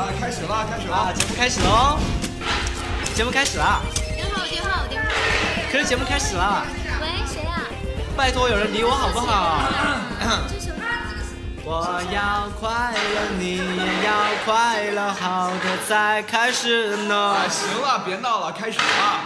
啊，开始了，开始了，啊节目开始喽！节目开始了。电话，电话，电话。可是节目开始了。喂，谁啊？拜托，有人理我好不好？我要快乐，你也要快乐，好的才开始呢。行了，别闹了，开始吧。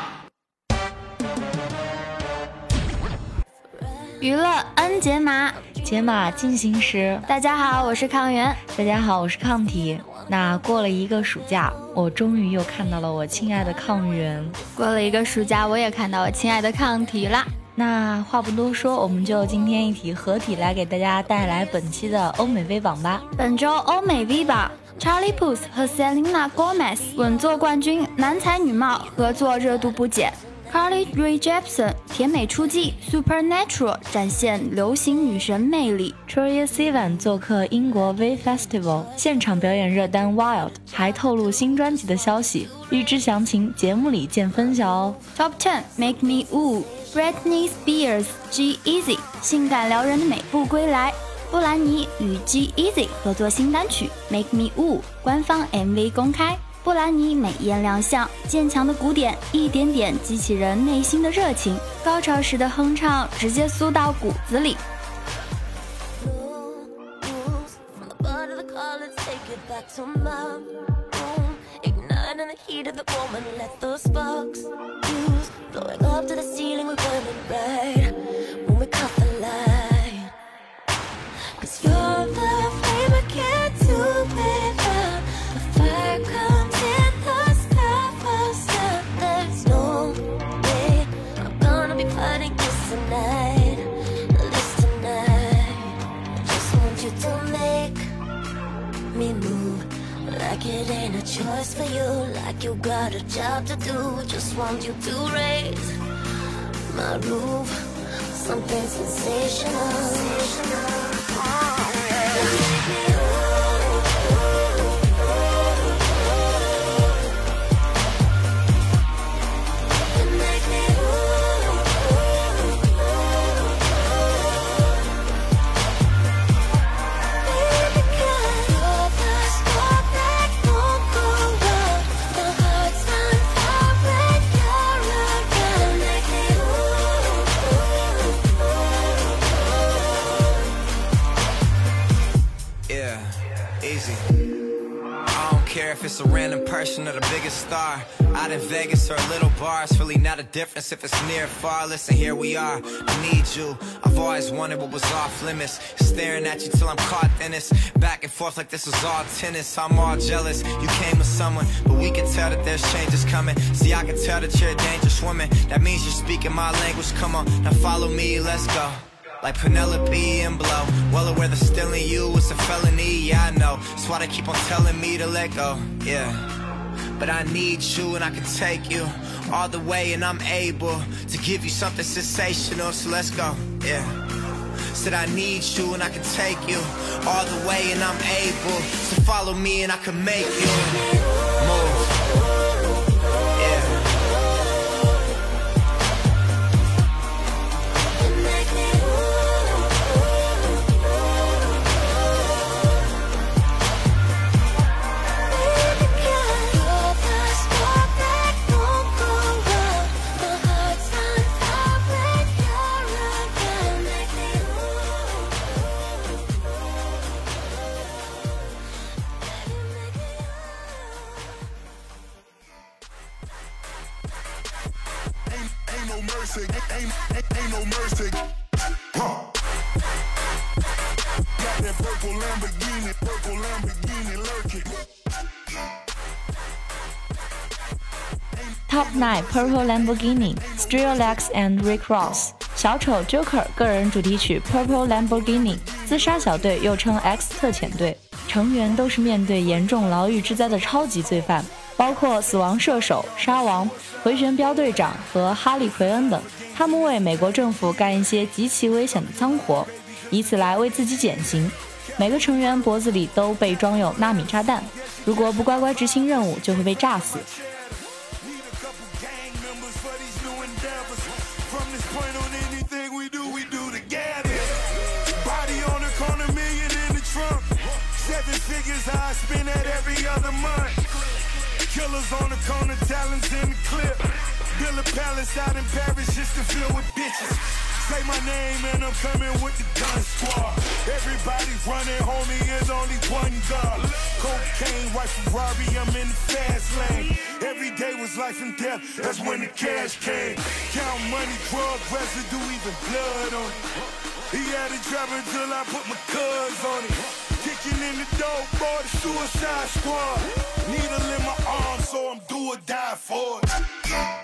娱乐 N 解码，解码进行时。大家好，我是抗原。大家好，我是抗体。那过了一个暑假，我终于又看到了我亲爱的抗原。过了一个暑假，我也看到我亲爱的抗体啦。那话不多说，我们就今天一体合体来给大家带来本期的欧美 V 榜吧。本周欧美 V 榜，Charlie Puth 和 Selena Gomez 稳坐冠军，男才女貌合作热度不减。Carly Rae Jepsen 甜美出击，Supernatural 展现流行女神魅力。Troye Sivan 做客英国 V Festival 现场表演热单 Wild，还透露新专辑的消息。预知详情，节目里见分晓哦。Top Ten Make Me Woo Britney Spears G Easy 性感撩人的美不归来。布兰妮与 G Easy 合作新单曲 Make Me Woo 官方 MV 公开。布兰妮美艳亮相，渐强的鼓点一点点激起人内心的热情，高潮时的哼唱直接酥到骨子里。Choice for you like you got a job to do just want you to raise my roof something sensational, sensational. In Vegas or a little bar It's really not a difference if it's near or far. Listen, here we are, I need you. I've always wanted what was off limits. Staring at you till I'm caught in this. Back and forth like this was all tennis. I'm all jealous, you came with someone But we can tell that there's changes coming. See, I can tell that you're a dangerous woman. That means you're speaking my language, come on Now follow me, let's go. Like Penelope and Blow. Well aware that stealing you was a felony, yeah, I know. That's why they keep on telling me to let go, yeah. But I need you and I can take you all the way, and I'm able to give you something sensational, so let's go, yeah. Said I need you and I can take you all the way, and I'm able to follow me and I can make you move. Top Nine Purple Lamborghini, Skrillex and Rick Ross，小丑 Joker 个人主题曲 Purple Lamborghini，自杀小队又称 X 特遣队。成员都是面对严重牢狱之灾的超级罪犯，包括死亡射手、沙王、回旋镖队长和哈利·奎恩等。他们为美国政府干一些极其危险的脏活，以此来为自己减刑。每个成员脖子里都被装有纳米炸弹，如果不乖乖执行任务，就会被炸死。Build a palace out in Paris just to fill with bitches. Say my name and I'm coming with the gun squad. Everybody running, homie, is only one God. Cocaine, white Ferrari, I'm in the fast lane. Every day was life and death, that's when the cash came. Count money, drug residue, even blood on it. He had it driving till I put my cuz on it. Kicking in the door for the suicide squad. Needle in my arm, so I'm do or die for it.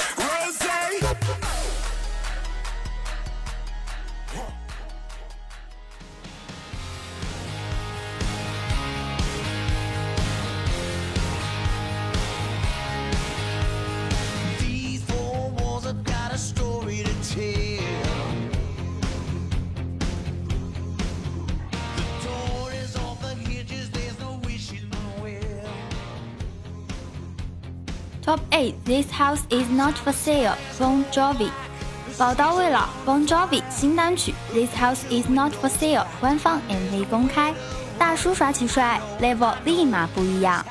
This House Is Not For Sale Bon Jovi。宝刀未老，Bon Jovi 新单曲 This House Is Not For Sale 官方 MV 公开，大叔耍起帅，level 立马不一样。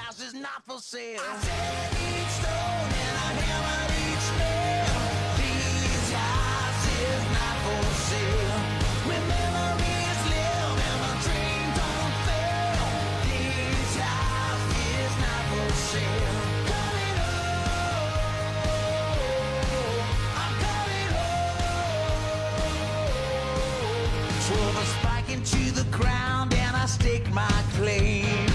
Into the ground and I stake my claim.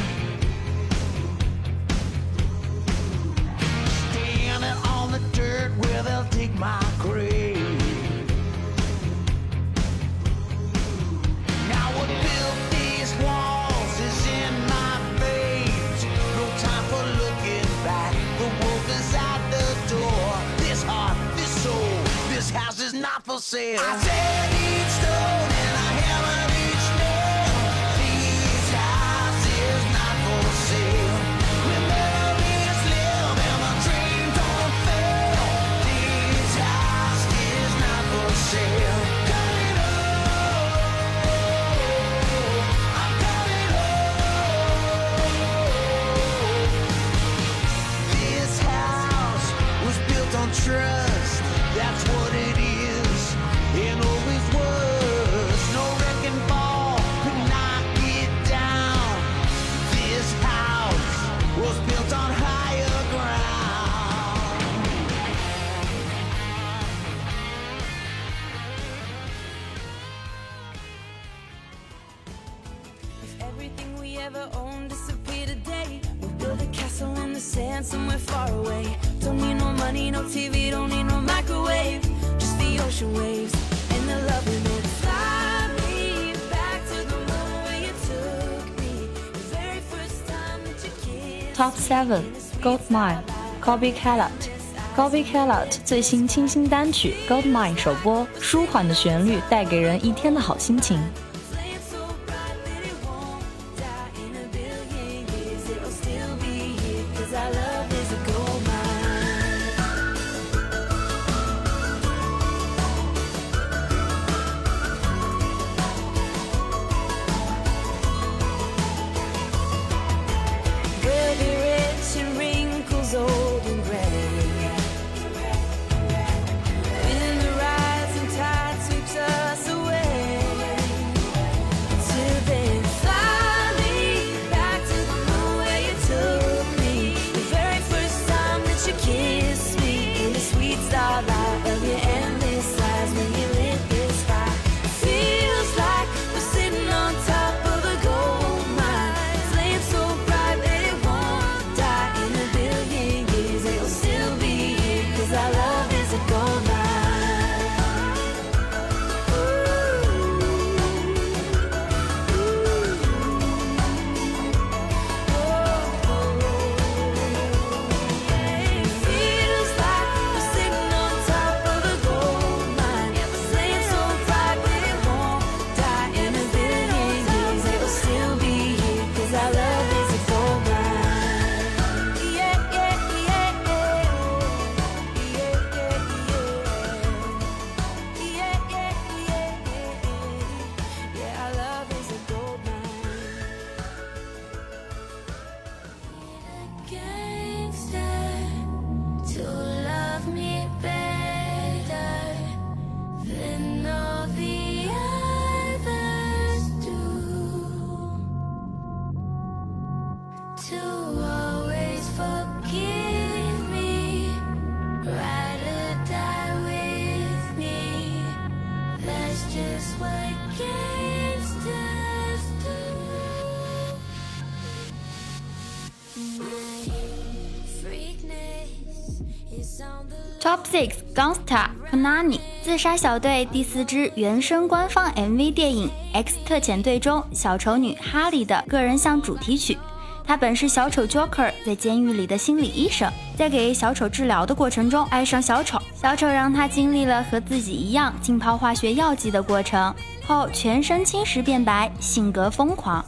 Standing on the dirt where they'll dig my grave. Now what built these walls is in my veins. No time for looking back. The wolf is out the door. This heart, this soul, this house is not for sale. in the sand somewhere far away. Don't need no money, no TV, don't need no microwave. Just the ocean waves and the love we made. Fly me back to the moment where you took me. The very first time that you kissed Top 7 Gold Mine Kobe Kellett。Kobe Kellett 最新清新单曲《Gold Mine》首播，舒缓的旋律带给人一天的好心情。 Top Six Gangsta Panani 自杀小队第四支原声官方 MV 电影《X 特遣队》中小丑女哈利的个人向主题曲。她本是小丑 Joker 在监狱里的心理医生，在给小丑治疗的过程中爱上小丑，小丑让他经历了和自己一样浸泡化学药剂的过程，后全身侵蚀变白，性格疯狂。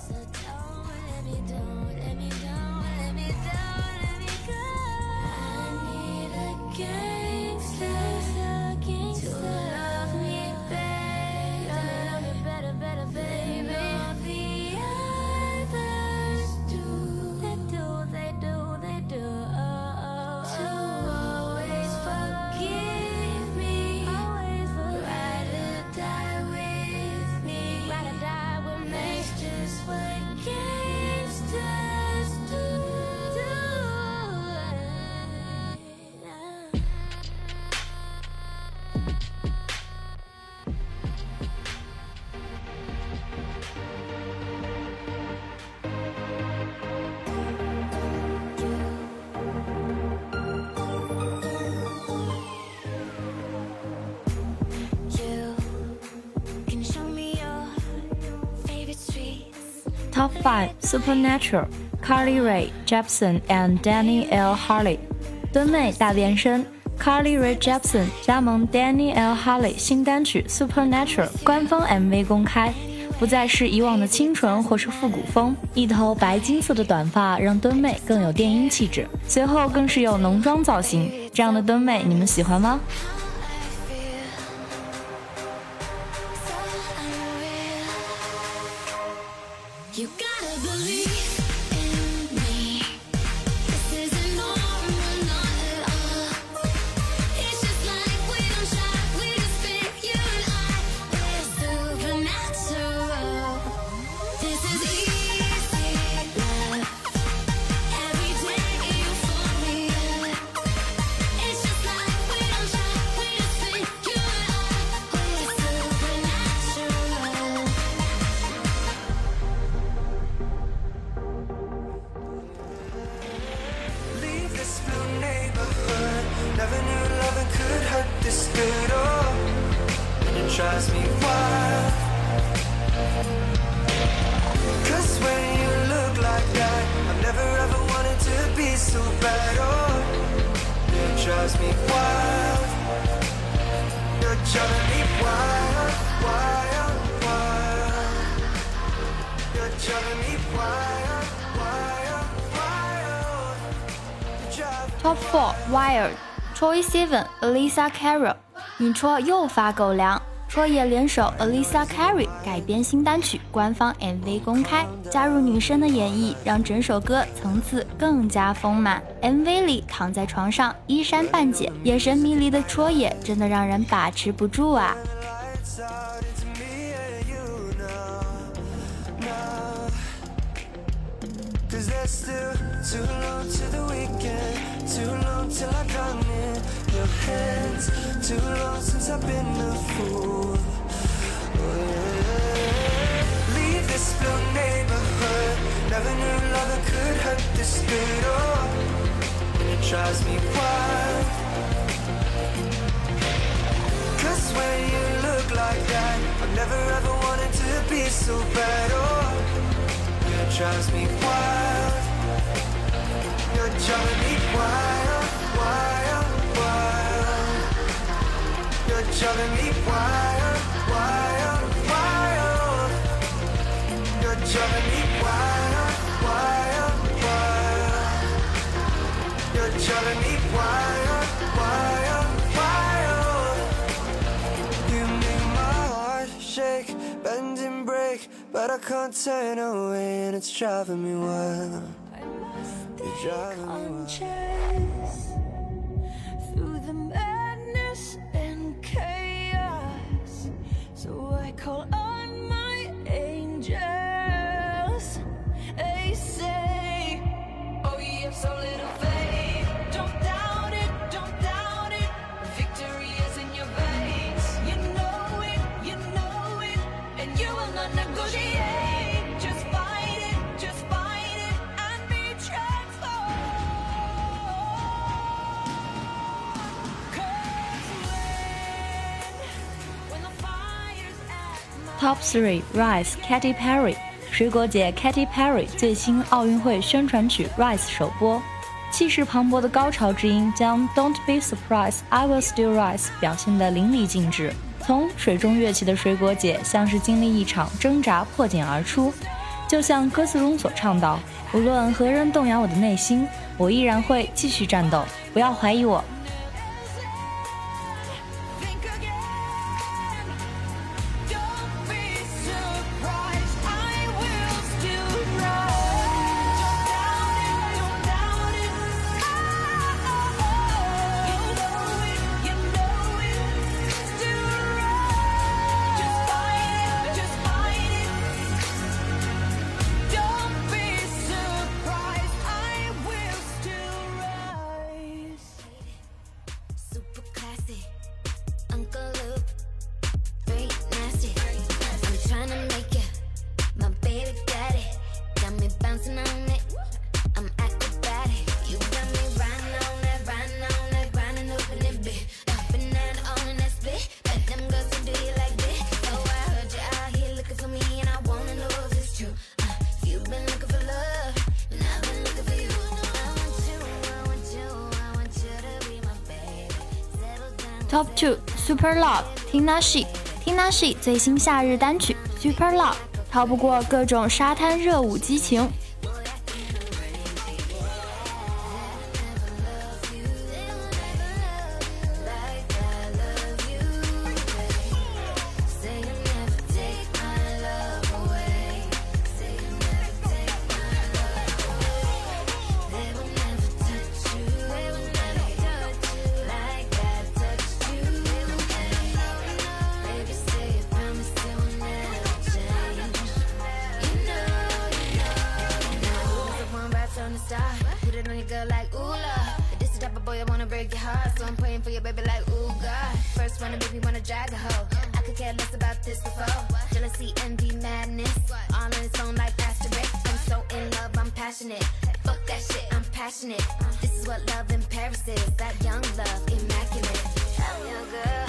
Top 5 Supernatural Carly Rae Jepsen and Danny L. Harley 敦妹大变身 Carly Rae Jepsen 加盟 Danny L. Harley 新单曲 Supernatural 官方 MV 公开，不再是以往的清纯或是复古风，一头白金色的短发让敦妹更有电音气质，随后更是有浓妆造型，这样的敦妹你们喜欢吗 be so bad. Oh, it drives me wild. You're driving me wild, wild, wild. You're driving me wild, wild, wild. Top 4 Wired Troy Sivan Alisa Cara 你戳又发狗粮。戳爷联手 Alisa Carey 改编新单曲，官方 MV 公开，加入女生的演绎，让整首歌层次更加丰满。MV 里躺在床上衣衫半解，眼神迷离的戳爷真的让人把持不住啊！your hands. Too long since I've been a fool. Yeah. Leave this blue neighborhood. Never knew love could hurt this good Oh, it drives me wild. Cause when you look like that I've never ever wanted to be so bad. Oh, it drives me wild. You're driving me wild, wild telling me why, why, why, you're telling me why, why, why, you're telling me why, why, why, you make my heart shake, bend and break, but I can't turn away and it's driving me wild. You're driving me wild. call TOP THREE RICE，Katy Perry 水果姐 Katy Perry 最新奥运会宣传曲 RICE 首播，气势磅礴的高潮之音将 Don't Be Surprised，I Will Still Rise 表现得淋漓尽致。从水中跃起的水果姐像是经历一场挣扎，破茧而出。就像歌词中所唱到，无论何人动摇我的内心，我依然会继续战斗，不要怀疑我。Top Two Super Love Tina She Tina She 最新夏日单曲 Super Love，逃不过各种沙滩热舞激情。feel like ooh This the type of boy that wanna break your heart, so I'm praying for your baby like ooh God. First one to make me wanna drag a hoe. I could care less about this before. Jealousy, envy, madness, all in its own like asterisk. I'm so in love, I'm passionate. Fuck that shit, I'm passionate. This is what love in Paris is. That young love, immaculate. Hell, girl.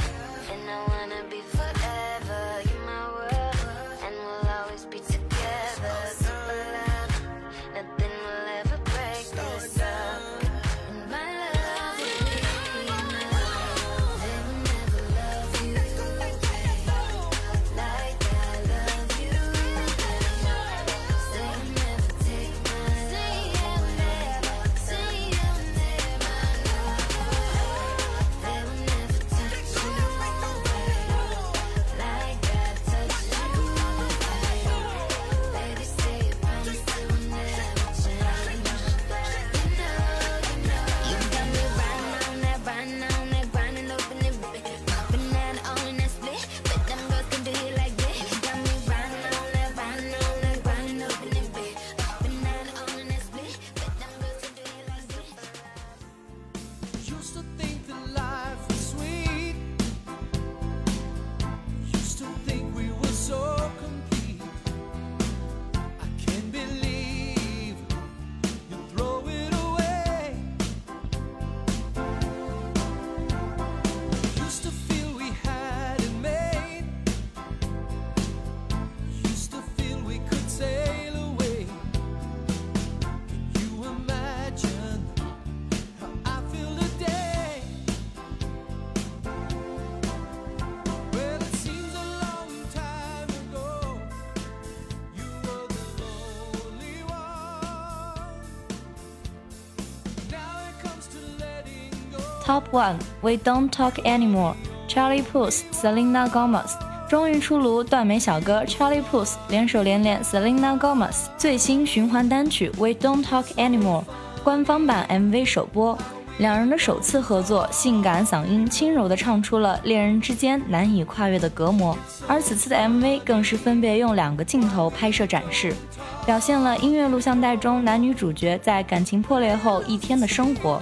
Top One We Don't Talk Anymore，Charlie Puth，Selena Gomez 终于出炉，断眉小哥 Charlie Puth 联手连连，Selena Gomez 最新循环单曲 We Don't Talk Anymore 官方版 MV 首播。两人的首次合作，性感嗓音轻柔地唱出了恋人之间难以跨越的隔膜。而此次的 MV 更是分别用两个镜头拍摄展示，表现了音乐录像带中男女主角在感情破裂后一天的生活。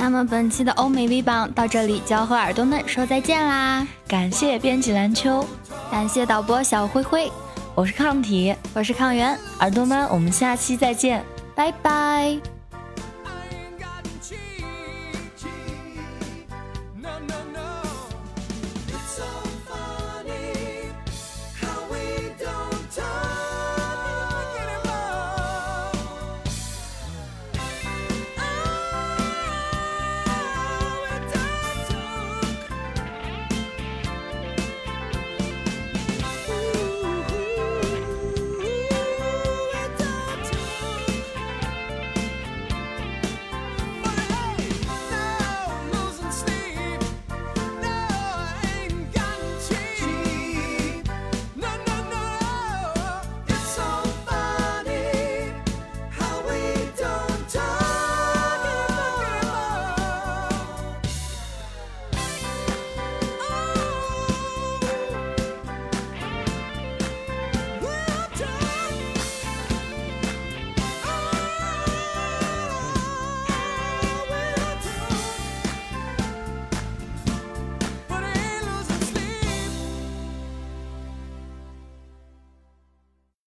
那么本期的欧美 V 榜到这里就要和耳朵们说再见啦！感谢编辑蓝秋，感谢导播小灰灰，我是抗体，我是抗原，耳朵们，我们下期再见，拜拜。